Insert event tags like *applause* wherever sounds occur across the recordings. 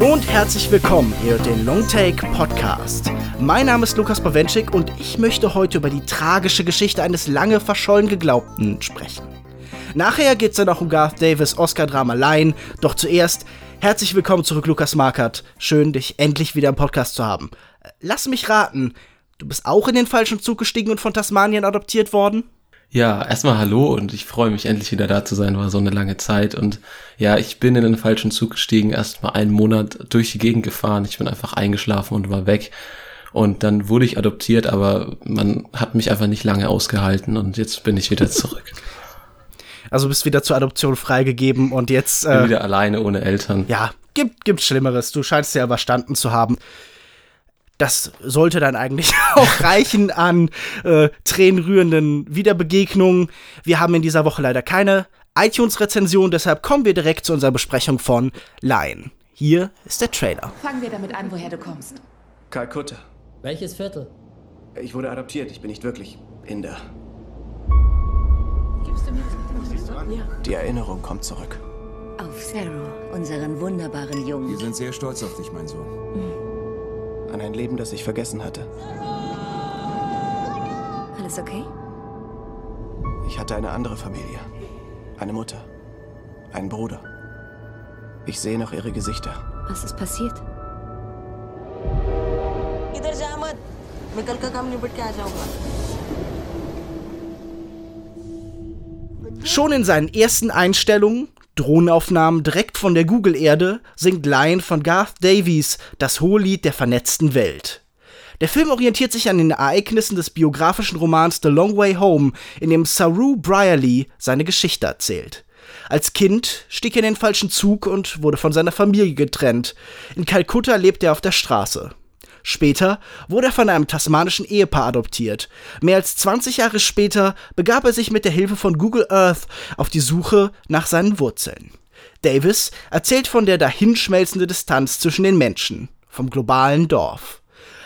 Hallo und herzlich willkommen hier den Longtake Podcast. Mein Name ist Lukas Bawenschik und ich möchte heute über die tragische Geschichte eines lange verschollen Geglaubten sprechen. Nachher geht es dann auch um Garth Davis Oscar-Drama Line, doch zuerst herzlich willkommen zurück, Lukas Markert. Schön, dich endlich wieder im Podcast zu haben. Lass mich raten, du bist auch in den falschen Zug gestiegen und von Tasmanien adoptiert worden? Ja, erstmal hallo und ich freue mich endlich wieder da zu sein, war so eine lange Zeit und ja, ich bin in den falschen Zug gestiegen, erstmal einen Monat durch die Gegend gefahren, ich bin einfach eingeschlafen und war weg und dann wurde ich adoptiert, aber man hat mich einfach nicht lange ausgehalten und jetzt bin ich wieder zurück. *laughs* Also bist wieder zur Adoption freigegeben und jetzt äh, bin wieder alleine ohne Eltern. Ja, gibt gibt Schlimmeres. Du scheinst ja überstanden zu haben das sollte dann eigentlich *laughs* auch reichen an äh, tränenrührenden Wiederbegegnungen. Wir haben in dieser Woche leider keine iTunes-Rezension, deshalb kommen wir direkt zu unserer Besprechung von Lion. Hier ist der Trailer. Fangen wir damit an, woher du kommst. Kalkutta. Welches Viertel? Ich wurde adoptiert, ich bin nicht wirklich Inder. Gibst du mir das Ja. Die Erinnerung kommt zurück. Auf Pharaoh, unseren wunderbaren Jungen. Wir sind sehr stolz auf dich, mein Sohn. Mhm an ein Leben, das ich vergessen hatte. Alles okay? Ich hatte eine andere Familie. Eine Mutter. Einen Bruder. Ich sehe noch ihre Gesichter. Was ist passiert? Schon in seinen ersten Einstellungen Drohnenaufnahmen direkt von der Google-Erde singt Lion von Garth Davies das Hohelied der vernetzten Welt. Der Film orientiert sich an den Ereignissen des biografischen Romans The Long Way Home, in dem Saru Brierley seine Geschichte erzählt. Als Kind stieg er in den falschen Zug und wurde von seiner Familie getrennt. In Kalkutta lebt er auf der Straße. Später wurde er von einem tasmanischen Ehepaar adoptiert. Mehr als 20 Jahre später begab er sich mit der Hilfe von Google Earth auf die Suche nach seinen Wurzeln. Davis erzählt von der dahinschmelzenden Distanz zwischen den Menschen, vom globalen Dorf.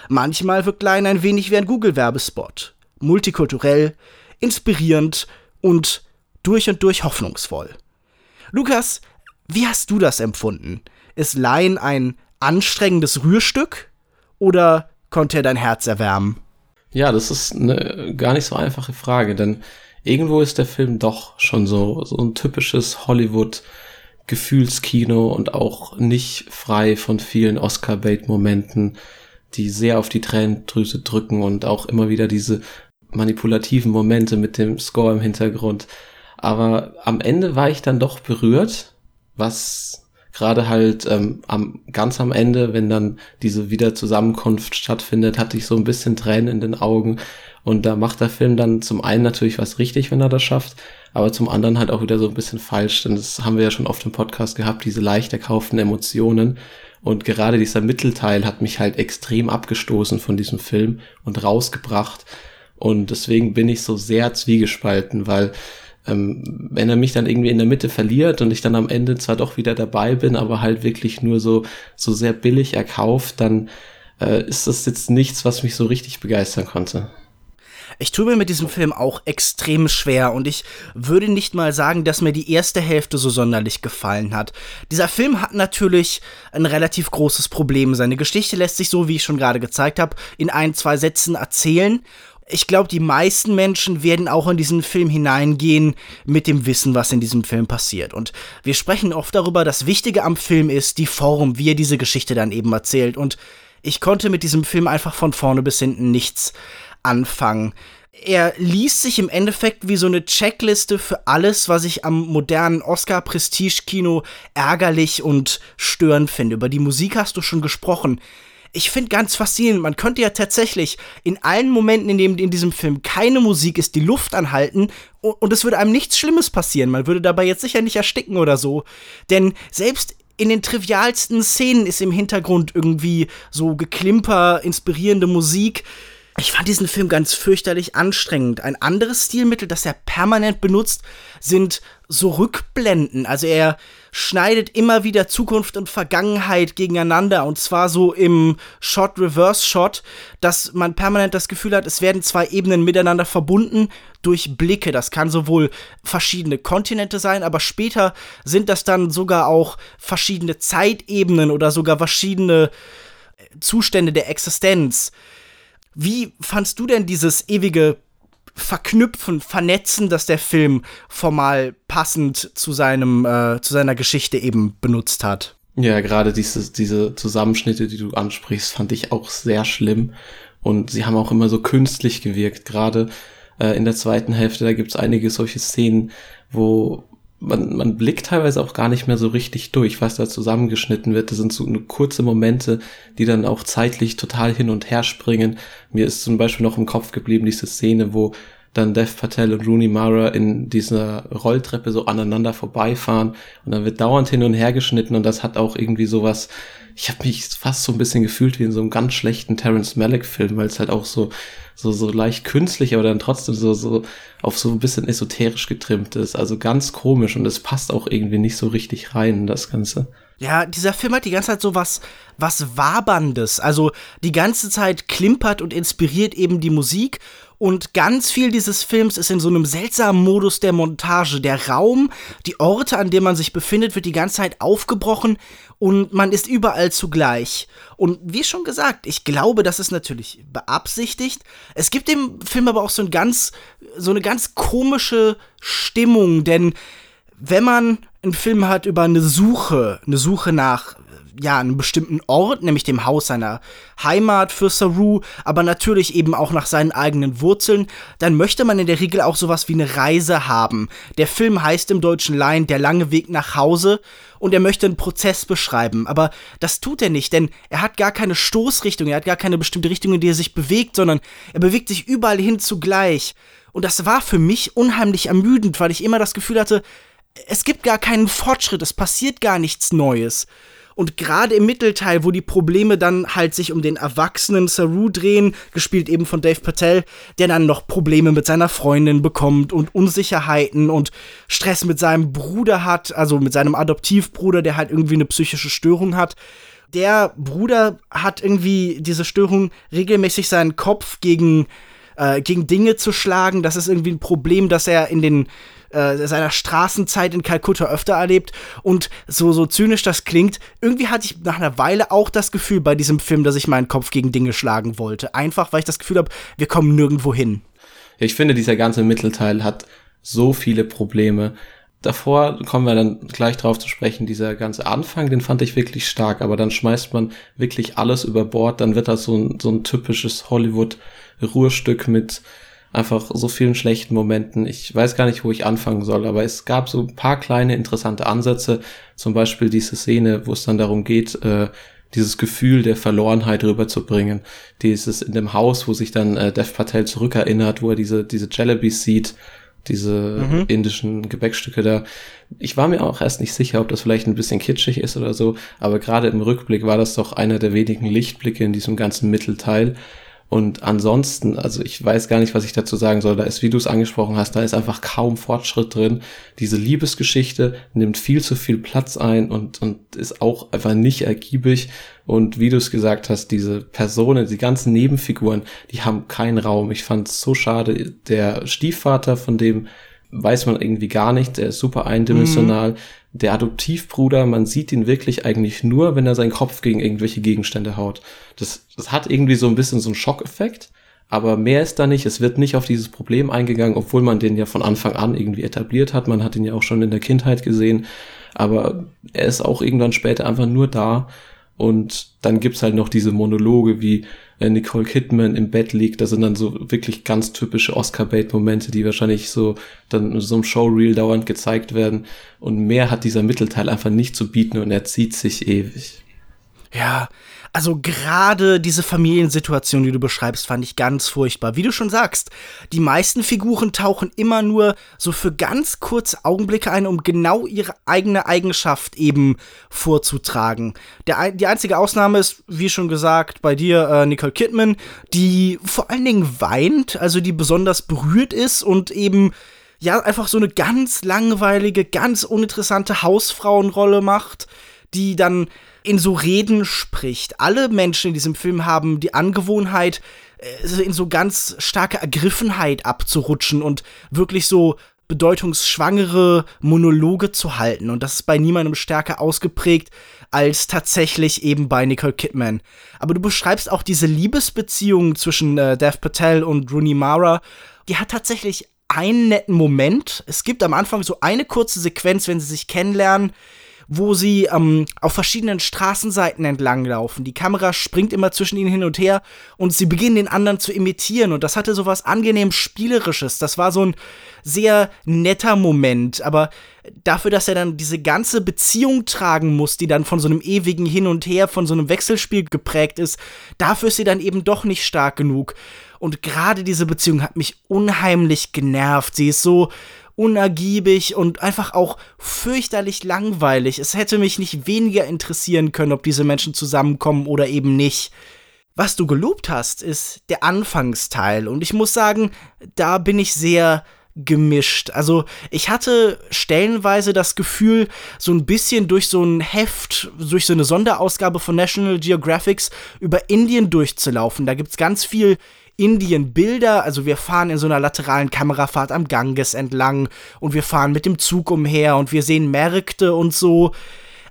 Manchmal wirkt Line ein wenig wie ein Google-Werbespot. Multikulturell, inspirierend und durch und durch hoffnungsvoll. Lukas, wie hast du das empfunden? Ist Line ein anstrengendes Rührstück? Oder konnte er dein Herz erwärmen? Ja, das ist eine gar nicht so einfache Frage, denn irgendwo ist der Film doch schon so, so ein typisches Hollywood Gefühlskino und auch nicht frei von vielen Oscar-Bait-Momenten, die sehr auf die Tränendrüse drücken und auch immer wieder diese manipulativen Momente mit dem Score im Hintergrund. Aber am Ende war ich dann doch berührt, was gerade halt ähm, am ganz am Ende, wenn dann diese Wiederzusammenkunft stattfindet, hatte ich so ein bisschen Tränen in den Augen. Und da macht der Film dann zum einen natürlich was richtig, wenn er das schafft, aber zum anderen halt auch wieder so ein bisschen falsch, denn das haben wir ja schon oft im Podcast gehabt, diese leicht erkauften Emotionen. Und gerade dieser Mittelteil hat mich halt extrem abgestoßen von diesem Film und rausgebracht. Und deswegen bin ich so sehr zwiegespalten, weil ähm, wenn er mich dann irgendwie in der Mitte verliert und ich dann am Ende zwar doch wieder dabei bin, aber halt wirklich nur so, so sehr billig erkauft, dann äh, ist das jetzt nichts, was mich so richtig begeistern konnte. Ich tue mir mit diesem Film auch extrem schwer und ich würde nicht mal sagen, dass mir die erste Hälfte so sonderlich gefallen hat. Dieser Film hat natürlich ein relativ großes Problem. Seine Geschichte lässt sich so, wie ich schon gerade gezeigt habe, in ein, zwei Sätzen erzählen ich glaube, die meisten Menschen werden auch in diesen Film hineingehen mit dem Wissen, was in diesem Film passiert. Und wir sprechen oft darüber, das Wichtige am Film ist die Form, wie er diese Geschichte dann eben erzählt. Und ich konnte mit diesem Film einfach von vorne bis hinten nichts anfangen. Er liest sich im Endeffekt wie so eine Checkliste für alles, was ich am modernen Oscar-Prestige-Kino ärgerlich und störend finde. Über die Musik hast du schon gesprochen ich finde ganz faszinierend, man könnte ja tatsächlich in allen Momenten, in denen in diesem Film keine Musik ist, die Luft anhalten und, und es würde einem nichts Schlimmes passieren. Man würde dabei jetzt sicher nicht ersticken oder so. Denn selbst in den trivialsten Szenen ist im Hintergrund irgendwie so geklimper, inspirierende Musik. Ich fand diesen Film ganz fürchterlich anstrengend. Ein anderes Stilmittel, das er permanent benutzt, sind so Rückblenden. Also er schneidet immer wieder Zukunft und Vergangenheit gegeneinander und zwar so im Shot-Reverse-Shot, dass man permanent das Gefühl hat, es werden zwei Ebenen miteinander verbunden durch Blicke. Das kann sowohl verschiedene Kontinente sein, aber später sind das dann sogar auch verschiedene Zeitebenen oder sogar verschiedene Zustände der Existenz. Wie fandst du denn dieses ewige Verknüpfen, Vernetzen, das der Film formal passend zu seinem, äh, zu seiner Geschichte eben benutzt hat? Ja, gerade diese, diese Zusammenschnitte, die du ansprichst, fand ich auch sehr schlimm. Und sie haben auch immer so künstlich gewirkt. Gerade äh, in der zweiten Hälfte, da gibt's einige solche Szenen, wo man, man blickt teilweise auch gar nicht mehr so richtig durch, was da zusammengeschnitten wird. Das sind so kurze Momente, die dann auch zeitlich total hin und her springen. Mir ist zum Beispiel noch im Kopf geblieben diese Szene, wo dann Dev Patel und Rooney Mara in dieser Rolltreppe so aneinander vorbeifahren und dann wird dauernd hin und her geschnitten und das hat auch irgendwie sowas, ich habe mich fast so ein bisschen gefühlt wie in so einem ganz schlechten Terence Malick Film, weil es halt auch so so, so leicht künstlich, aber dann trotzdem so, so auf so ein bisschen esoterisch getrimmt ist. Also ganz komisch und es passt auch irgendwie nicht so richtig rein in das Ganze. Ja, dieser Film hat die ganze Zeit so was, was Waberndes. Also die ganze Zeit klimpert und inspiriert eben die Musik und ganz viel dieses Films ist in so einem seltsamen Modus der Montage. Der Raum, die Orte, an denen man sich befindet, wird die ganze Zeit aufgebrochen und man ist überall zugleich. Und wie schon gesagt, ich glaube, das ist natürlich beabsichtigt. Es gibt dem Film aber auch so ein ganz, so eine ganz komische Stimmung, denn wenn man einen Film hat über eine Suche, eine Suche nach ja, einem bestimmten Ort, nämlich dem Haus seiner Heimat für Saru, aber natürlich eben auch nach seinen eigenen Wurzeln, dann möchte man in der Regel auch sowas wie eine Reise haben. Der Film heißt im deutschen Laien Der lange Weg nach Hause und er möchte einen Prozess beschreiben, aber das tut er nicht, denn er hat gar keine Stoßrichtung, er hat gar keine bestimmte Richtung, in die er sich bewegt, sondern er bewegt sich überall hin zugleich. Und das war für mich unheimlich ermüdend, weil ich immer das Gefühl hatte, es gibt gar keinen Fortschritt, es passiert gar nichts Neues. Und gerade im Mittelteil, wo die Probleme dann halt sich um den erwachsenen Saru drehen, gespielt eben von Dave Patel, der dann noch Probleme mit seiner Freundin bekommt und Unsicherheiten und Stress mit seinem Bruder hat, also mit seinem Adoptivbruder, der halt irgendwie eine psychische Störung hat. Der Bruder hat irgendwie diese Störung, regelmäßig seinen Kopf gegen, äh, gegen Dinge zu schlagen. Das ist irgendwie ein Problem, das er in den äh, seiner Straßenzeit in Kalkutta öfter erlebt. Und so, so zynisch das klingt, irgendwie hatte ich nach einer Weile auch das Gefühl bei diesem Film, dass ich meinen Kopf gegen Dinge schlagen wollte. Einfach, weil ich das Gefühl habe, wir kommen nirgendwo hin. Ich finde, dieser ganze Mittelteil hat so viele Probleme. Davor kommen wir dann gleich drauf zu sprechen, dieser ganze Anfang, den fand ich wirklich stark, aber dann schmeißt man wirklich alles über Bord, dann wird das so ein, so ein typisches Hollywood-Ruhrstück mit einfach so vielen schlechten Momenten. Ich weiß gar nicht, wo ich anfangen soll, aber es gab so ein paar kleine interessante Ansätze. Zum Beispiel diese Szene, wo es dann darum geht, äh, dieses Gefühl der Verlorenheit rüberzubringen. Dieses in dem Haus, wo sich dann äh, Dev Patel zurückerinnert, wo er diese, diese Jellabys sieht, diese mhm. indischen Gebäckstücke da. Ich war mir auch erst nicht sicher, ob das vielleicht ein bisschen kitschig ist oder so, aber gerade im Rückblick war das doch einer der wenigen Lichtblicke in diesem ganzen Mittelteil. Und ansonsten, also ich weiß gar nicht, was ich dazu sagen soll. Da ist, wie du es angesprochen hast, da ist einfach kaum Fortschritt drin. Diese Liebesgeschichte nimmt viel zu viel Platz ein und, und ist auch einfach nicht ergiebig. Und wie du es gesagt hast, diese Personen, die ganzen Nebenfiguren, die haben keinen Raum. Ich fand es so schade. Der Stiefvater, von dem weiß man irgendwie gar nicht, der ist super eindimensional. Mhm der Adoptivbruder, man sieht ihn wirklich eigentlich nur, wenn er seinen Kopf gegen irgendwelche Gegenstände haut. Das, das hat irgendwie so ein bisschen so einen Schockeffekt, aber mehr ist da nicht. Es wird nicht auf dieses Problem eingegangen, obwohl man den ja von Anfang an irgendwie etabliert hat. Man hat ihn ja auch schon in der Kindheit gesehen, aber er ist auch irgendwann später einfach nur da. Und dann gibt's halt noch diese Monologe, wie Nicole Kidman im Bett liegt. Das sind dann so wirklich ganz typische Oscar-Bait-Momente, die wahrscheinlich so dann in so einem Showreel dauernd gezeigt werden. Und mehr hat dieser Mittelteil einfach nicht zu bieten und er zieht sich ewig. Ja, Also gerade diese Familiensituation, die du beschreibst, fand ich ganz furchtbar. Wie du schon sagst, die meisten Figuren tauchen immer nur so für ganz kurze Augenblicke ein, um genau ihre eigene Eigenschaft eben vorzutragen. Der, die einzige Ausnahme ist, wie schon gesagt, bei dir äh, Nicole Kidman, die vor allen Dingen weint, also die besonders berührt ist und eben ja einfach so eine ganz langweilige, ganz uninteressante Hausfrauenrolle macht, die dann in so Reden spricht. Alle Menschen in diesem Film haben die Angewohnheit, äh, in so ganz starke Ergriffenheit abzurutschen und wirklich so bedeutungsschwangere Monologe zu halten. Und das ist bei niemandem stärker ausgeprägt als tatsächlich eben bei Nicole Kidman. Aber du beschreibst auch diese Liebesbeziehung zwischen äh, Dev Patel und Rooney Mara. Die hat tatsächlich einen netten Moment. Es gibt am Anfang so eine kurze Sequenz, wenn sie sich kennenlernen, wo sie ähm, auf verschiedenen Straßenseiten entlang laufen. Die Kamera springt immer zwischen ihnen hin und her und sie beginnen den anderen zu imitieren. Und das hatte so was angenehm Spielerisches. Das war so ein sehr netter Moment. Aber dafür, dass er dann diese ganze Beziehung tragen muss, die dann von so einem ewigen Hin und Her, von so einem Wechselspiel geprägt ist, dafür ist sie dann eben doch nicht stark genug. Und gerade diese Beziehung hat mich unheimlich genervt. Sie ist so unergiebig und einfach auch fürchterlich langweilig. Es hätte mich nicht weniger interessieren können, ob diese Menschen zusammenkommen oder eben nicht. Was du gelobt hast, ist der Anfangsteil. Und ich muss sagen, da bin ich sehr gemischt. Also ich hatte stellenweise das Gefühl, so ein bisschen durch so ein Heft, durch so eine Sonderausgabe von National Geographics über Indien durchzulaufen. Da gibt's ganz viel Indien-Bilder. Also wir fahren in so einer lateralen Kamerafahrt am Ganges entlang und wir fahren mit dem Zug umher und wir sehen Märkte und so.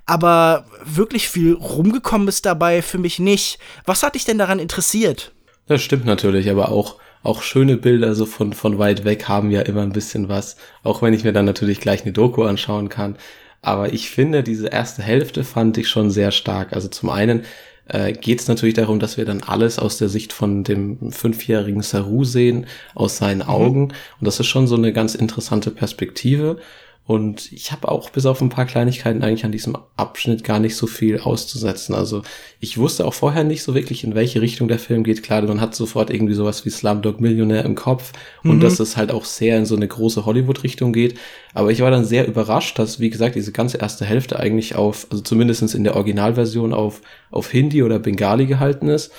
Aber wirklich viel rumgekommen ist dabei für mich nicht. Was hat dich denn daran interessiert? Das stimmt natürlich, aber auch auch schöne Bilder so von, von weit weg haben ja immer ein bisschen was. Auch wenn ich mir dann natürlich gleich eine Doku anschauen kann. Aber ich finde, diese erste Hälfte fand ich schon sehr stark. Also zum einen äh, geht es natürlich darum, dass wir dann alles aus der Sicht von dem fünfjährigen Saru sehen, aus seinen mhm. Augen. Und das ist schon so eine ganz interessante Perspektive. Und ich habe auch bis auf ein paar Kleinigkeiten eigentlich an diesem Abschnitt gar nicht so viel auszusetzen. Also ich wusste auch vorher nicht so wirklich, in welche Richtung der Film geht. Klar, man hat sofort irgendwie sowas wie Slumdog Millionär im Kopf und mhm. dass es halt auch sehr in so eine große Hollywood-Richtung geht. Aber ich war dann sehr überrascht, dass, wie gesagt, diese ganze erste Hälfte eigentlich auf, also zumindestens in der Originalversion auf, auf Hindi oder Bengali gehalten ist.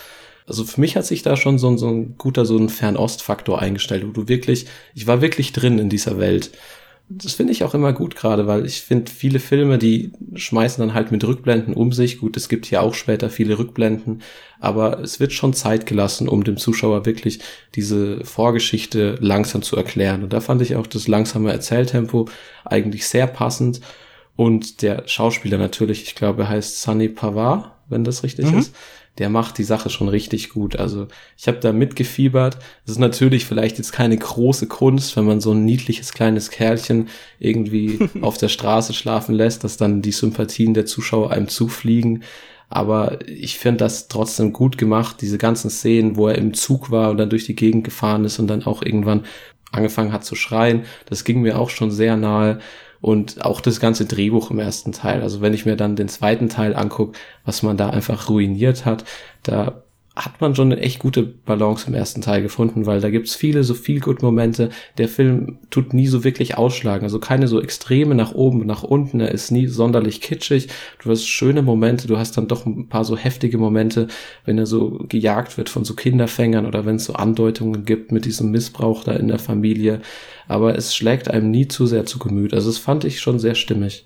Also für mich hat sich da schon so ein, so ein guter, so ein Fernost-Faktor eingestellt, wo du wirklich, ich war wirklich drin in dieser Welt das finde ich auch immer gut gerade, weil ich finde, viele Filme, die schmeißen dann halt mit Rückblenden um sich. Gut, es gibt hier auch später viele Rückblenden, aber es wird schon Zeit gelassen, um dem Zuschauer wirklich diese Vorgeschichte langsam zu erklären. Und da fand ich auch das langsame Erzähltempo eigentlich sehr passend. Und der Schauspieler natürlich, ich glaube, er heißt Sunny Pawar, wenn das richtig mhm. ist der macht die Sache schon richtig gut. Also ich habe da mitgefiebert. Es ist natürlich vielleicht jetzt keine große Kunst, wenn man so ein niedliches kleines Kerlchen irgendwie *laughs* auf der Straße schlafen lässt, dass dann die Sympathien der Zuschauer einem zufliegen. Aber ich finde das trotzdem gut gemacht, diese ganzen Szenen, wo er im Zug war und dann durch die Gegend gefahren ist und dann auch irgendwann angefangen hat zu schreien. Das ging mir auch schon sehr nahe und auch das ganze Drehbuch im ersten Teil. Also wenn ich mir dann den zweiten Teil angucke, was man da einfach ruiniert hat, da hat man schon eine echt gute Balance im ersten Teil gefunden, weil da gibt's viele so viel gut Momente. Der Film tut nie so wirklich ausschlagen, also keine so Extreme nach oben, nach unten. Er ist nie sonderlich kitschig. Du hast schöne Momente, du hast dann doch ein paar so heftige Momente, wenn er so gejagt wird von so Kinderfängern oder wenn es so Andeutungen gibt mit diesem Missbrauch da in der Familie. Aber es schlägt einem nie zu sehr zu Gemüt. Also das fand ich schon sehr stimmig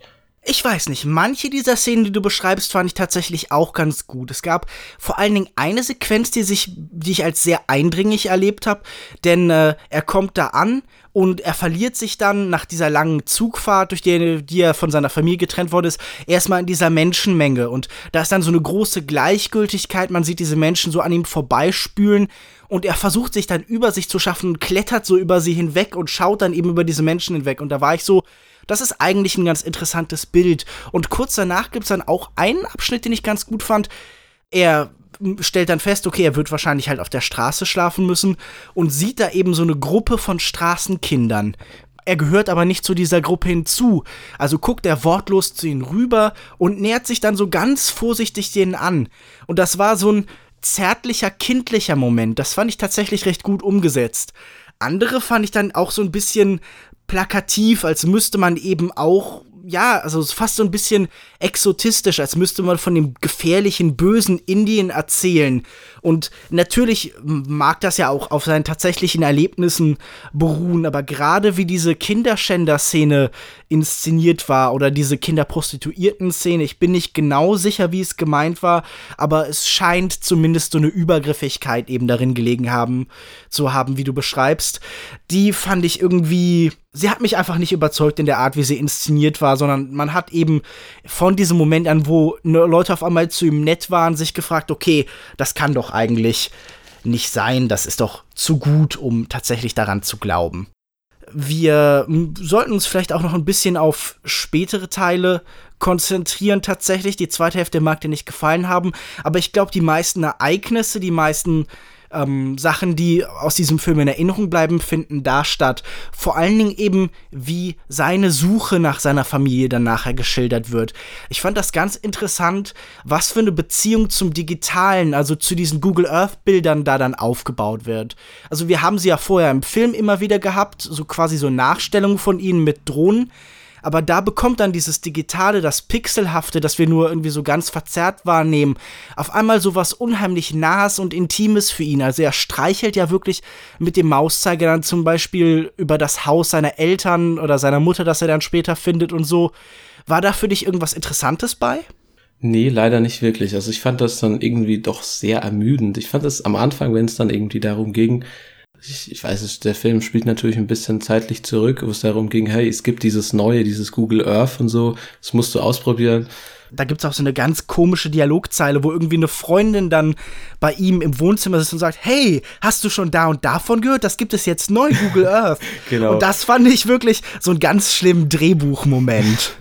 ich weiß nicht, manche dieser Szenen, die du beschreibst, fand ich tatsächlich auch ganz gut. Es gab vor allen Dingen eine Sequenz, die, sich, die ich als sehr eindringlich erlebt habe, denn äh, er kommt da an und er verliert sich dann nach dieser langen Zugfahrt, durch die, die er von seiner Familie getrennt worden ist, erstmal in dieser Menschenmenge. Und da ist dann so eine große Gleichgültigkeit, man sieht diese Menschen so an ihm vorbeispülen und er versucht sich dann über sich zu schaffen und klettert so über sie hinweg und schaut dann eben über diese Menschen hinweg. Und da war ich so, das ist eigentlich ein ganz interessantes Bild. Und kurz danach gibt es dann auch einen Abschnitt, den ich ganz gut fand. Er stellt dann fest, okay, er wird wahrscheinlich halt auf der Straße schlafen müssen und sieht da eben so eine Gruppe von Straßenkindern. er gehört aber nicht zu dieser Gruppe hinzu. Also guckt er wortlos zu ihnen rüber und nähert sich dann so ganz vorsichtig denen an. Und das war so ein zärtlicher, kindlicher Moment. Das fand ich tatsächlich recht gut umgesetzt. Andere fand ich dann auch so ein bisschen plakativ, als müsste man eben auch ja, also fast so ein bisschen exotistisch, als müsste man von dem gefährlichen, bösen Indien erzählen. Und natürlich mag das ja auch auf seinen tatsächlichen Erlebnissen beruhen, aber gerade wie diese Kinderschänder-Szene inszeniert war oder diese Kinderprostituierten-Szene, ich bin nicht genau sicher, wie es gemeint war, aber es scheint zumindest so eine Übergriffigkeit eben darin gelegen haben, zu haben, wie du beschreibst. Die fand ich irgendwie sie hat mich einfach nicht überzeugt in der Art, wie sie inszeniert war, sondern man hat eben von diesem Moment an, wo ne, Leute auf einmal zu ihm nett waren, sich gefragt, okay, das kann doch eigentlich nicht sein, das ist doch zu gut, um tatsächlich daran zu glauben. Wir sollten uns vielleicht auch noch ein bisschen auf spätere Teile konzentrieren tatsächlich. Die zweite Hälfte mag dir nicht gefallen haben, aber ich glaube, die meisten Ereignisse, die meisten ähm, Sachen, die aus diesem Film in Erinnerung bleiben, finden da statt. Vor allen Dingen eben, wie seine Suche nach seiner Familie dann nachher geschildert wird. Ich fand das ganz interessant, was für eine Beziehung zum Digitalen, also zu diesen Google Earth Bildern da dann aufgebaut wird. Also wir haben sie ja vorher im Film immer wieder gehabt, so quasi so Nachstellungen von ihnen mit Drohnen aber da bekommt dann dieses Digitale, das Pixelhafte, das wir nur irgendwie so ganz verzerrt wahrnehmen, auf einmal so was unheimlich Nahes und Intimes für ihn. Also er streichelt ja wirklich mit dem Mauszeiger dann zum Beispiel über das Haus seiner Eltern oder seiner Mutter, das er dann später findet und so. War da für dich irgendwas Interessantes bei? Nee, leider nicht wirklich. Also ich fand das dann irgendwie doch sehr ermüdend. Ich fand es am Anfang, wenn es dann irgendwie darum ging, ich, ich weiß es, der Film spielt natürlich ein bisschen zeitlich zurück, wo es darum ging, hey, es gibt dieses neue, dieses Google Earth und so, das musst du ausprobieren. Da gibt es auch so eine ganz komische Dialogzeile, wo irgendwie eine Freundin dann bei ihm im Wohnzimmer sitzt und sagt, hey, hast du schon da und davon gehört? Das gibt es jetzt neu, Google Earth. *laughs* genau. Und das fand ich wirklich so einen ganz schlimmen Drehbuchmoment.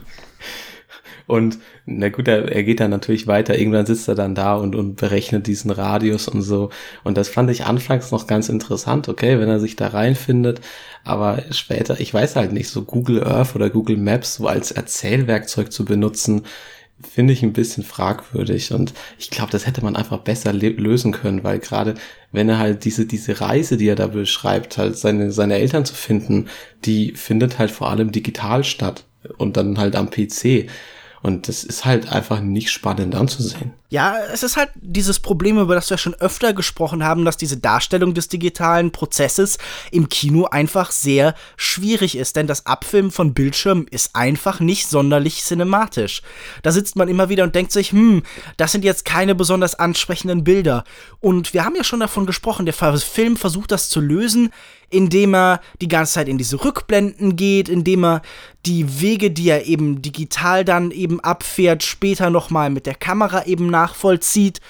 Und na gut, er, er geht dann natürlich weiter. Irgendwann sitzt er dann da und, und berechnet diesen Radius und so. Und das fand ich anfangs noch ganz interessant, okay, wenn er sich da reinfindet. Aber später, ich weiß halt nicht, so Google Earth oder Google Maps so als Erzählwerkzeug zu benutzen, finde ich ein bisschen fragwürdig. Und ich glaube, das hätte man einfach besser lösen können, weil gerade wenn er halt diese, diese Reise, die er da beschreibt, halt seine, seine Eltern zu finden, die findet halt vor allem digital statt und dann halt am PC. Und das ist halt einfach nicht spannend anzusehen. Ja, es ist halt dieses Problem, über das wir schon öfter gesprochen haben, dass diese Darstellung des digitalen Prozesses im Kino einfach sehr schwierig ist. Denn das Abfilmen von Bildschirmen ist einfach nicht sonderlich cinematisch. Da sitzt man immer wieder und denkt sich, hm, das sind jetzt keine besonders ansprechenden Bilder. Und wir haben ja schon davon gesprochen, der Film versucht das zu lösen, indem er die ganze Zeit in diese Rückblenden geht, indem er die Wege, die er eben digital dann eben abfährt, später nochmal mit der Kamera eben nachvollzieht.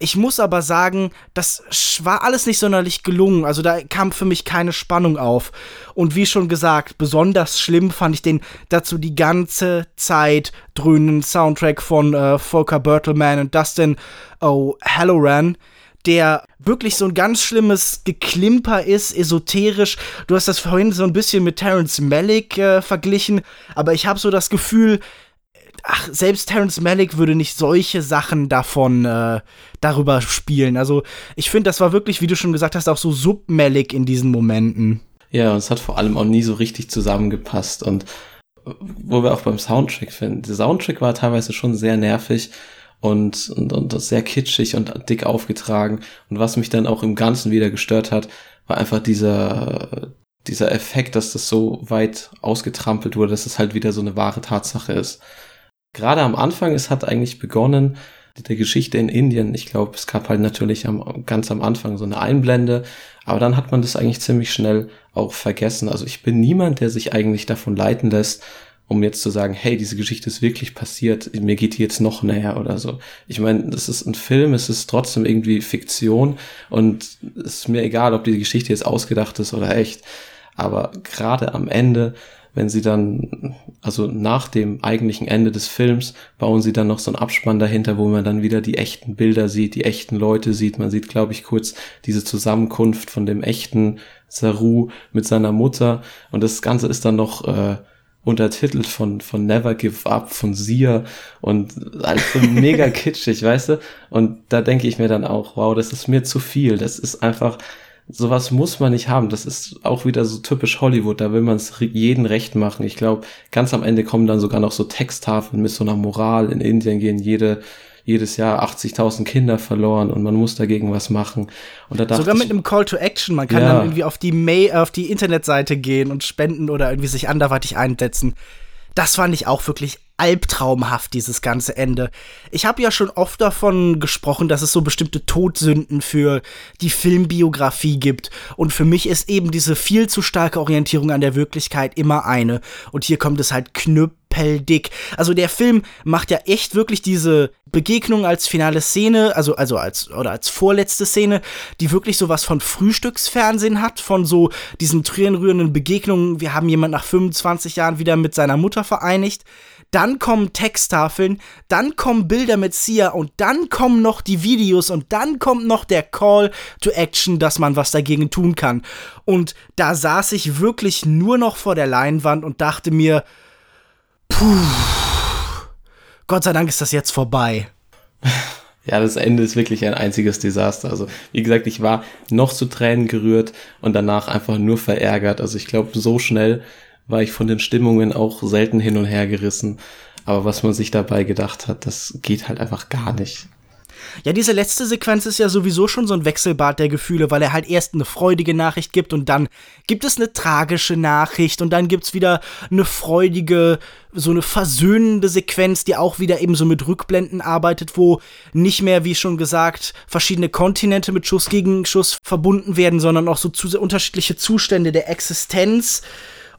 Ich muss aber sagen, das war alles nicht sonderlich gelungen. Also da kam für mich keine Spannung auf. Und wie schon gesagt, besonders schlimm fand ich den dazu die ganze Zeit dröhnenden Soundtrack von äh, Volker Bertelmann und Dustin O'Halloran der wirklich so ein ganz schlimmes Geklimper ist, esoterisch. Du hast das vorhin so ein bisschen mit Terence Malick äh, verglichen, aber ich habe so das Gefühl, ach, selbst Terence Malick würde nicht solche Sachen davon äh, darüber spielen. Also ich finde, das war wirklich, wie du schon gesagt hast, auch so sub-Malick in diesen Momenten. Ja, und es hat vor allem auch nie so richtig zusammengepasst und wo wir auch beim Soundtrack finden. Der Soundtrack war teilweise schon sehr nervig und, und, und sehr kitschig und dick aufgetragen. Und was mich dann auch im Ganzen wieder gestört hat, war einfach dieser, dieser Effekt, dass das so weit ausgetrampelt wurde, dass es halt wieder so eine wahre Tatsache ist. Gerade am Anfang, es hat eigentlich begonnen, der Geschichte in Indien. Ich glaube, es gab halt natürlich am, ganz am Anfang so eine Einblende, aber dann hat man das eigentlich ziemlich schnell auch vergessen. Also ich bin niemand, der sich eigentlich davon leiten lässt, um jetzt zu sagen, hey, diese Geschichte ist wirklich passiert, mir geht die jetzt noch näher oder so. Ich meine, das ist ein Film, es ist trotzdem irgendwie Fiktion und es ist mir egal, ob die Geschichte jetzt ausgedacht ist oder echt. Aber gerade am Ende, wenn sie dann, also nach dem eigentlichen Ende des Films, bauen sie dann noch so einen Abspann dahinter, wo man dann wieder die echten Bilder sieht, die echten Leute sieht. Man sieht, glaube ich, kurz diese Zusammenkunft von dem echten Saru mit seiner Mutter. Und das Ganze ist dann noch äh, untertitelt von, von Never Give Up, von Sia und alles so *laughs* mega kitschig, weißt du? Und da denke ich mir dann auch, wow, das ist mir zu viel. Das ist einfach, sowas muss man nicht haben. Das ist auch wieder so typisch Hollywood. Da will man es jeden recht machen. Ich glaube, ganz am Ende kommen dann sogar noch so Texttafeln mit so einer Moral. In Indien gehen jede jedes Jahr 80.000 Kinder verloren und man muss dagegen was machen. Und da Sogar mit ich, einem Call to Action. Man kann ja. dann irgendwie auf die, May, auf die Internetseite gehen und spenden oder irgendwie sich anderweitig einsetzen. Das fand ich auch wirklich albtraumhaft, dieses ganze Ende. Ich habe ja schon oft davon gesprochen, dass es so bestimmte Todsünden für die Filmbiografie gibt. Und für mich ist eben diese viel zu starke Orientierung an der Wirklichkeit immer eine. Und hier kommt es halt knüppeldick. Also der Film macht ja echt wirklich diese Begegnung als finale Szene, also, also als, oder als vorletzte Szene, die wirklich sowas von Frühstücksfernsehen hat, von so diesen tränenrührenden Begegnungen. Wir haben jemand nach 25 Jahren wieder mit seiner Mutter vereinigt dann kommen Texttafeln, dann kommen Bilder mit Sia und dann kommen noch die Videos und dann kommt noch der Call to Action, dass man was dagegen tun kann. Und da saß ich wirklich nur noch vor der Leinwand und dachte mir, puh, Gott sei Dank ist das jetzt vorbei. Ja, das Ende ist wirklich ein einziges Desaster. Also, wie gesagt, ich war noch zu Tränen gerührt und danach einfach nur verärgert. Also, ich glaube, so schnell war ich von den Stimmungen auch selten hin und her gerissen. Aber was man sich dabei gedacht hat, das geht halt einfach gar nicht. Ja, diese letzte Sequenz ist ja sowieso schon so ein Wechselbad der Gefühle, weil er halt erst eine freudige Nachricht gibt und dann gibt es eine tragische Nachricht und dann gibt's wieder eine freudige, so eine versöhnende Sequenz, die auch wieder eben so mit Rückblenden arbeitet, wo nicht mehr, wie schon gesagt, verschiedene Kontinente mit Schuss gegen Schuss verbunden werden, sondern auch so zu unterschiedliche Zustände der Existenz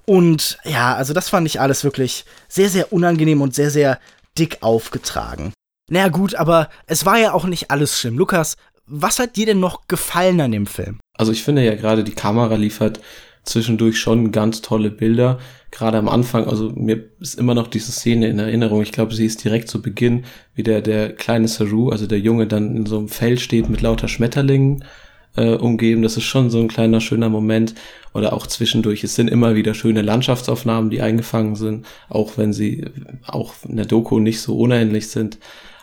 und ja, also das fand ich alles wirklich sehr, sehr unangenehm und sehr, sehr dick aufgetragen. Naja, gut, aber es war ja auch nicht alles schlimm. Lukas, was hat dir denn noch gefallen an dem Film? Also ich finde ja gerade die Kamera liefert zwischendurch schon ganz tolle Bilder. Gerade am Anfang, also mir ist immer noch diese Szene in Erinnerung. Ich glaube, sie ist direkt zu Beginn, wie der, der kleine Saru, also der Junge, dann in so einem Feld steht mit lauter Schmetterlingen äh, umgeben. Das ist schon so ein kleiner schöner Moment. Oder auch zwischendurch. Es sind immer wieder schöne Landschaftsaufnahmen, die eingefangen sind, auch wenn sie auch in der Doku nicht so unähnlich sind.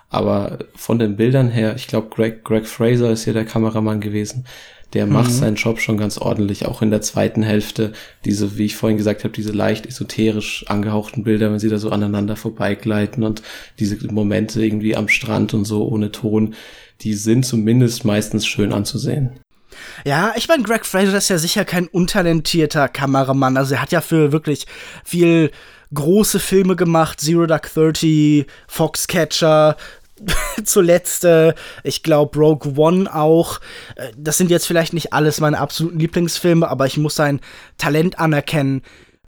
Aber von den Bildern her, ich glaube, Greg, Greg Fraser ist hier der Kameramann gewesen. Der macht mhm. seinen Job schon ganz ordentlich, auch in der zweiten Hälfte. Diese, wie ich vorhin gesagt habe, diese leicht esoterisch angehauchten Bilder, wenn sie da so aneinander vorbeigleiten und diese Momente irgendwie am Strand und so ohne Ton, die sind zumindest meistens schön anzusehen. Ja, ich meine, Greg Fraser ist ja sicher kein untalentierter Kameramann. Also er hat ja für wirklich viel große Filme gemacht, Zero Dark Thirty, Foxcatcher, *laughs* zuletzt, äh, ich glaube, Rogue One auch. Äh, das sind jetzt vielleicht nicht alles meine absoluten Lieblingsfilme, aber ich muss sein Talent anerkennen.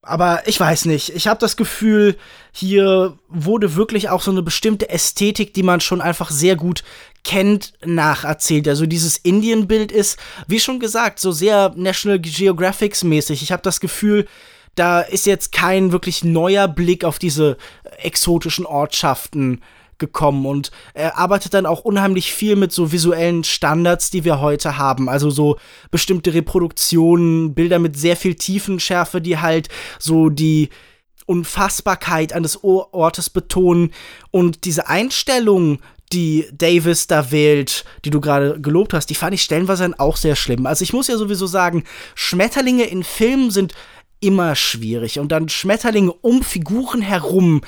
Aber ich weiß nicht. Ich habe das Gefühl, hier wurde wirklich auch so eine bestimmte Ästhetik, die man schon einfach sehr gut kennt, nacherzählt. Also dieses Indien-Bild ist, wie schon gesagt, so sehr National Geographics mäßig. Ich habe das Gefühl, da ist jetzt kein wirklich neuer Blick auf diese exotischen Ortschaften gekommen und er arbeitet dann auch unheimlich viel mit so visuellen Standards, die wir heute haben. Also so bestimmte Reproduktionen, Bilder mit sehr viel Tiefenschärfe, die halt so die Unfassbarkeit eines Ortes betonen und diese Einstellung, die Davis da wählt, die du gerade gelobt hast, die fand ich stellenweise auch sehr schlimm. Also ich muss ja sowieso sagen, Schmetterlinge in Filmen sind immer schwierig. Und dann Schmetterlinge um Figuren herum,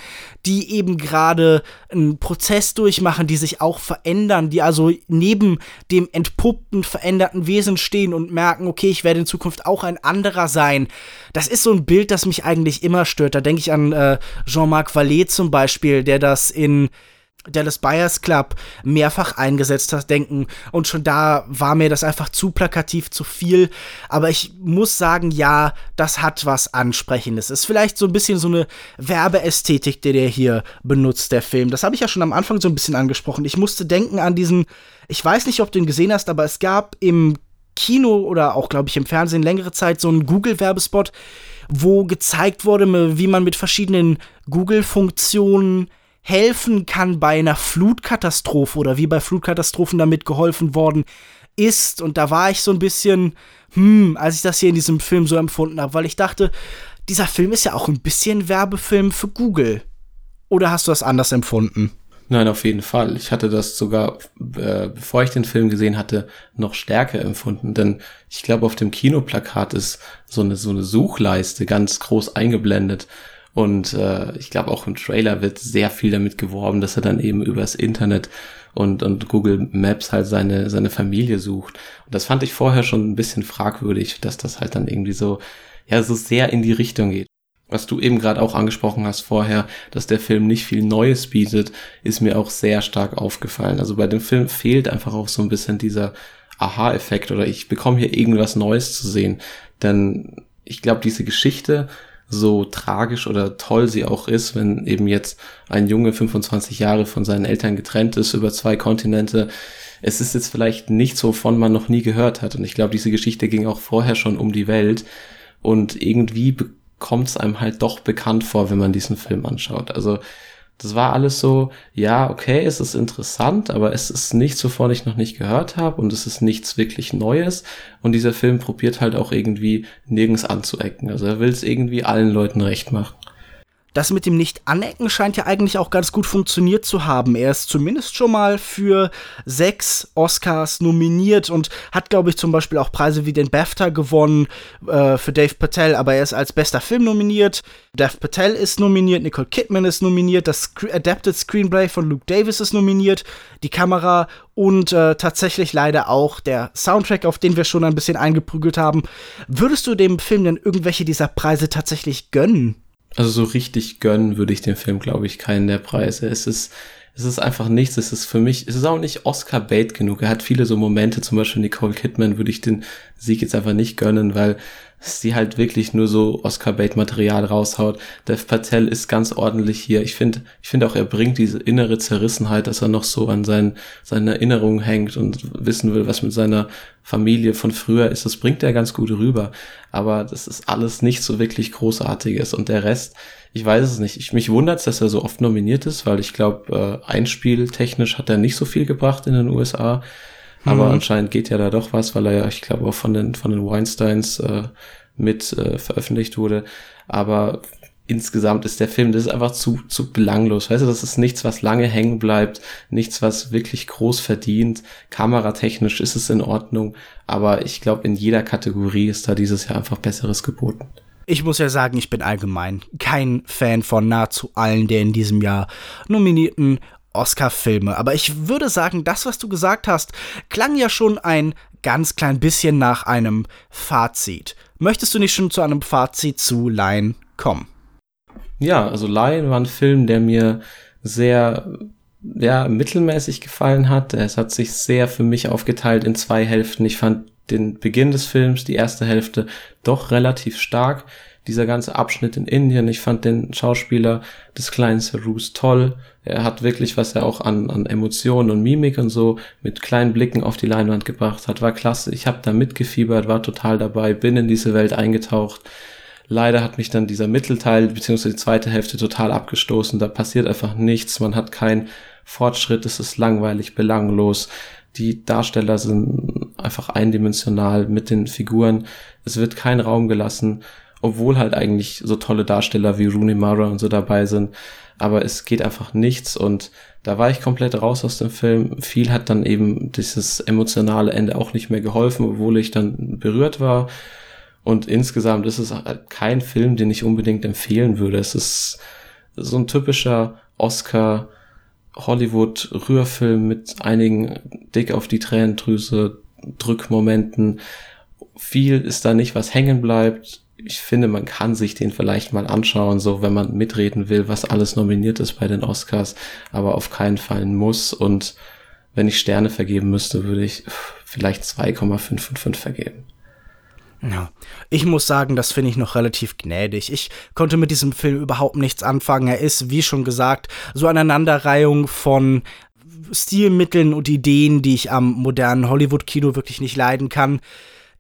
die eben gerade einen Prozess durchmachen, die sich auch verändern, die also neben dem entpuppten, veränderten Wesen stehen und merken, okay, ich werde in Zukunft auch ein anderer sein. Das ist so ein Bild, das mich eigentlich immer stört. Da denke ich an äh, Jean-Marc Vallée zum Beispiel, der das in Dallas Buyers Club mehrfach eingesetzt hat, denken. Und schon da war mir das einfach zu plakativ, zu viel. Aber ich muss sagen, ja, das hat was Ansprechendes. Ist vielleicht so ein bisschen so eine Werbeästhetik, die der hier benutzt, der Film. Das habe ich ja schon am Anfang so ein bisschen angesprochen. Ich musste denken an diesen, ich weiß nicht, ob du ihn gesehen hast, aber es gab im Kino oder auch, glaube ich, im Fernsehen längere Zeit so einen Google-Werbespot, wo gezeigt wurde, wie man mit verschiedenen Google-Funktionen helfen kann bei einer Flutkatastrophe oder wie bei Flutkatastrophen damit geholfen worden ist. Und da war ich so ein bisschen, hm, als ich das hier in diesem Film so empfunden habe, weil ich dachte, dieser Film ist ja auch ein bisschen Werbefilm für Google. Oder hast du das anders empfunden? Nein, auf jeden Fall. Ich hatte das sogar, äh, bevor ich den Film gesehen hatte, noch stärker empfunden. Denn ich glaube, auf dem Kinoplakat ist so eine, so eine Suchleiste ganz groß eingeblendet. Und äh, ich glaube, auch im Trailer wird sehr viel damit geworben, dass er dann eben übers Internet und, und Google Maps halt seine, seine Familie sucht. Und das fand ich vorher schon ein bisschen fragwürdig, dass das halt dann irgendwie so, ja, so sehr in die Richtung geht was du eben gerade auch angesprochen hast vorher, dass der Film nicht viel Neues bietet, ist mir auch sehr stark aufgefallen. Also bei dem Film fehlt einfach auch so ein bisschen dieser Aha-Effekt oder ich bekomme hier irgendwas Neues zu sehen. Denn ich glaube, diese Geschichte, so tragisch oder toll sie auch ist, wenn eben jetzt ein Junge 25 Jahre von seinen Eltern getrennt ist über zwei Kontinente, es ist jetzt vielleicht nichts, wovon man noch nie gehört hat. Und ich glaube, diese Geschichte ging auch vorher schon um die Welt. Und irgendwie kommt es einem halt doch bekannt vor, wenn man diesen Film anschaut. Also das war alles so, ja, okay, es ist interessant, aber es ist nichts, wovon ich noch nicht gehört habe und es ist nichts wirklich Neues. Und dieser Film probiert halt auch irgendwie nirgends anzuecken. Also er will es irgendwie allen Leuten recht machen das mit dem Nicht-Anecken scheint ja eigentlich auch ganz gut funktioniert zu haben. Er ist zumindest schon mal für sechs Oscars nominiert und hat, glaube ich, zum Beispiel auch Preise wie den BAFTA gewonnen äh, für Dave Patel, aber er ist als bester Film nominiert. Dave Patel ist nominiert, Nicole Kidman ist nominiert, das Sc Adapted Screenplay von Luke Davis ist nominiert, die Kamera und äh, tatsächlich leider auch der Soundtrack, auf den wir schon ein bisschen eingeprügelt haben. Würdest du dem Film denn irgendwelche dieser Preise tatsächlich gönnen? Also so richtig gönnen würde ich dem Film, glaube ich, keinen der Preise. Es ist, es ist einfach nichts. Es ist für mich, es ist auch nicht Oscar-Bait genug. Er hat viele so Momente, zum Beispiel Nicole Kidman würde ich den Sieg jetzt einfach nicht gönnen, weil sie halt wirklich nur so Oscar-Bait-Material raushaut. Dev Patel ist ganz ordentlich hier. Ich finde, ich finde auch, er bringt diese innere Zerrissenheit, dass er noch so an seinen, seinen Erinnerungen hängt und wissen will, was mit seiner Familie von früher ist. Das bringt er ganz gut rüber. Aber das ist alles nicht so wirklich Großartiges. Und der Rest, ich weiß es nicht. Ich, mich wundert dass er so oft nominiert ist, weil ich glaube, äh, einspieltechnisch hat er nicht so viel gebracht in den USA. Aber mhm. anscheinend geht ja da doch was, weil er ja, ich glaube, auch von den, von den Weinsteins äh, mit äh, veröffentlicht wurde. Aber insgesamt ist der Film, das ist einfach zu, zu belanglos. Weißt du, das ist nichts, was lange hängen bleibt, nichts, was wirklich groß verdient. Kameratechnisch ist es in Ordnung, aber ich glaube, in jeder Kategorie ist da dieses Jahr einfach Besseres geboten. Ich muss ja sagen, ich bin allgemein kein Fan von nahezu allen der in diesem Jahr nominierten Oscar-Filme. Aber ich würde sagen, das, was du gesagt hast, klang ja schon ein ganz klein bisschen nach einem Fazit. Möchtest du nicht schon zu einem Fazit zu Lion kommen? Ja, also Lion war ein Film, der mir sehr ja, mittelmäßig gefallen hat. Es hat sich sehr für mich aufgeteilt in zwei Hälften. Ich fand den Beginn des Films, die erste Hälfte, doch relativ stark dieser ganze Abschnitt in Indien. Ich fand den Schauspieler des kleinen Cerus toll. Er hat wirklich, was er auch an, an Emotionen und Mimik und so mit kleinen Blicken auf die Leinwand gebracht hat, war klasse. Ich habe da mitgefiebert, war total dabei, bin in diese Welt eingetaucht. Leider hat mich dann dieser Mittelteil beziehungsweise die zweite Hälfte total abgestoßen. Da passiert einfach nichts. Man hat keinen Fortschritt. Es ist langweilig, belanglos. Die Darsteller sind einfach eindimensional mit den Figuren. Es wird kein Raum gelassen obwohl halt eigentlich so tolle Darsteller wie Rooney Mara und so dabei sind. Aber es geht einfach nichts und da war ich komplett raus aus dem Film. Viel hat dann eben dieses emotionale Ende auch nicht mehr geholfen, obwohl ich dann berührt war. Und insgesamt ist es halt kein Film, den ich unbedingt empfehlen würde. Es ist so ein typischer Oscar Hollywood Rührfilm mit einigen dick auf die Tränendrüse Drückmomenten. Viel ist da nicht, was hängen bleibt ich finde, man kann sich den vielleicht mal anschauen, so wenn man mitreden will, was alles nominiert ist bei den Oscars, aber auf keinen Fall muss. Und wenn ich Sterne vergeben müsste, würde ich vielleicht 2,555 vergeben. Ja, ich muss sagen, das finde ich noch relativ gnädig. Ich konnte mit diesem Film überhaupt nichts anfangen. Er ist, wie schon gesagt, so eine Aneinanderreihung von Stilmitteln und Ideen, die ich am modernen Hollywood-Kino wirklich nicht leiden kann.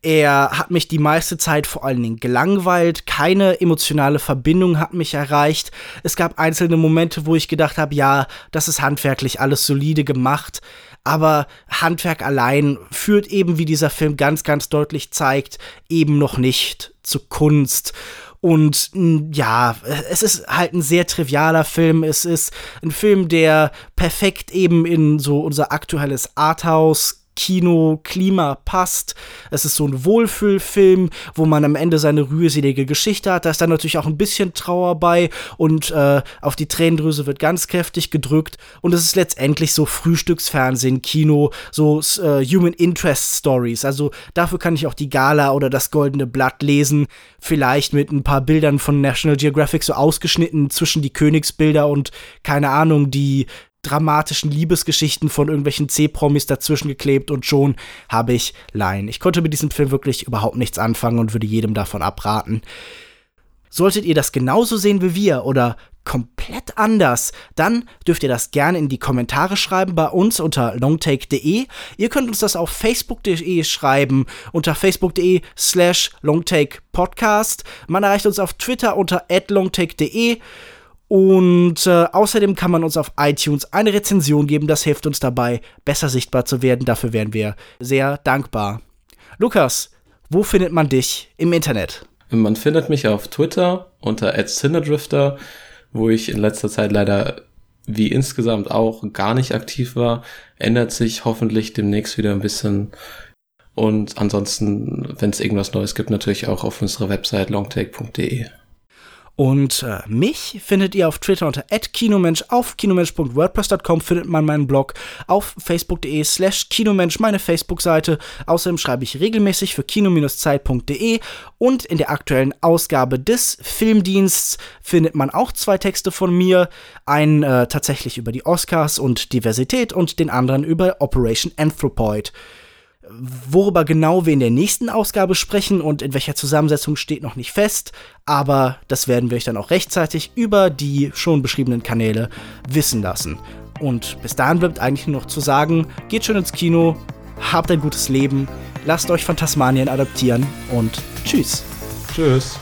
Er hat mich die meiste Zeit vor allen Dingen gelangweilt, keine emotionale Verbindung hat mich erreicht. Es gab einzelne Momente, wo ich gedacht habe, ja, das ist handwerklich alles solide gemacht, aber Handwerk allein führt eben, wie dieser Film ganz, ganz deutlich zeigt, eben noch nicht zu Kunst. Und ja, es ist halt ein sehr trivialer Film. Es ist ein Film, der perfekt eben in so unser aktuelles Arthouse Kino-Klima passt. Es ist so ein Wohlfühlfilm, wo man am Ende seine rührselige Geschichte hat. Da ist dann natürlich auch ein bisschen Trauer bei und äh, auf die Tränendrüse wird ganz kräftig gedrückt. Und es ist letztendlich so Frühstücksfernsehen, Kino, so äh, Human Interest Stories. Also dafür kann ich auch die Gala oder das Goldene Blatt lesen. Vielleicht mit ein paar Bildern von National Geographic so ausgeschnitten zwischen die Königsbilder und keine Ahnung, die dramatischen Liebesgeschichten von irgendwelchen C-Promis dazwischen geklebt und schon habe ich Laien. Ich konnte mit diesem Film wirklich überhaupt nichts anfangen und würde jedem davon abraten. Solltet ihr das genauso sehen wie wir oder komplett anders, dann dürft ihr das gerne in die Kommentare schreiben bei uns unter longtake.de. Ihr könnt uns das auf facebook.de schreiben unter facebook.de slash longtakepodcast. Man erreicht uns auf Twitter unter longtake.de. Und äh, außerdem kann man uns auf iTunes eine Rezension geben. Das hilft uns dabei, besser sichtbar zu werden. Dafür wären wir sehr dankbar. Lukas, wo findet man dich im Internet? Man findet mich auf Twitter unter @cinedrifter, wo ich in letzter Zeit leider wie insgesamt auch gar nicht aktiv war. Ändert sich hoffentlich demnächst wieder ein bisschen. Und ansonsten, wenn es irgendwas Neues gibt, natürlich auch auf unserer Website longtake.de. Und äh, mich findet ihr auf Twitter unter @kinomensch, auf kinomensch.wordpress.com findet man meinen Blog, auf facebook.de slash kinomensch meine Facebook-Seite. Außerdem schreibe ich regelmäßig für kino-zeit.de und in der aktuellen Ausgabe des Filmdiensts findet man auch zwei Texte von mir. Einen äh, tatsächlich über die Oscars und Diversität und den anderen über Operation Anthropoid. Worüber genau wir in der nächsten Ausgabe sprechen und in welcher Zusammensetzung steht noch nicht fest, aber das werden wir euch dann auch rechtzeitig über die schon beschriebenen Kanäle wissen lassen. Und bis dahin bleibt eigentlich nur noch zu sagen, geht schön ins Kino, habt ein gutes Leben, lasst euch Phantasmanien adaptieren und tschüss. Tschüss.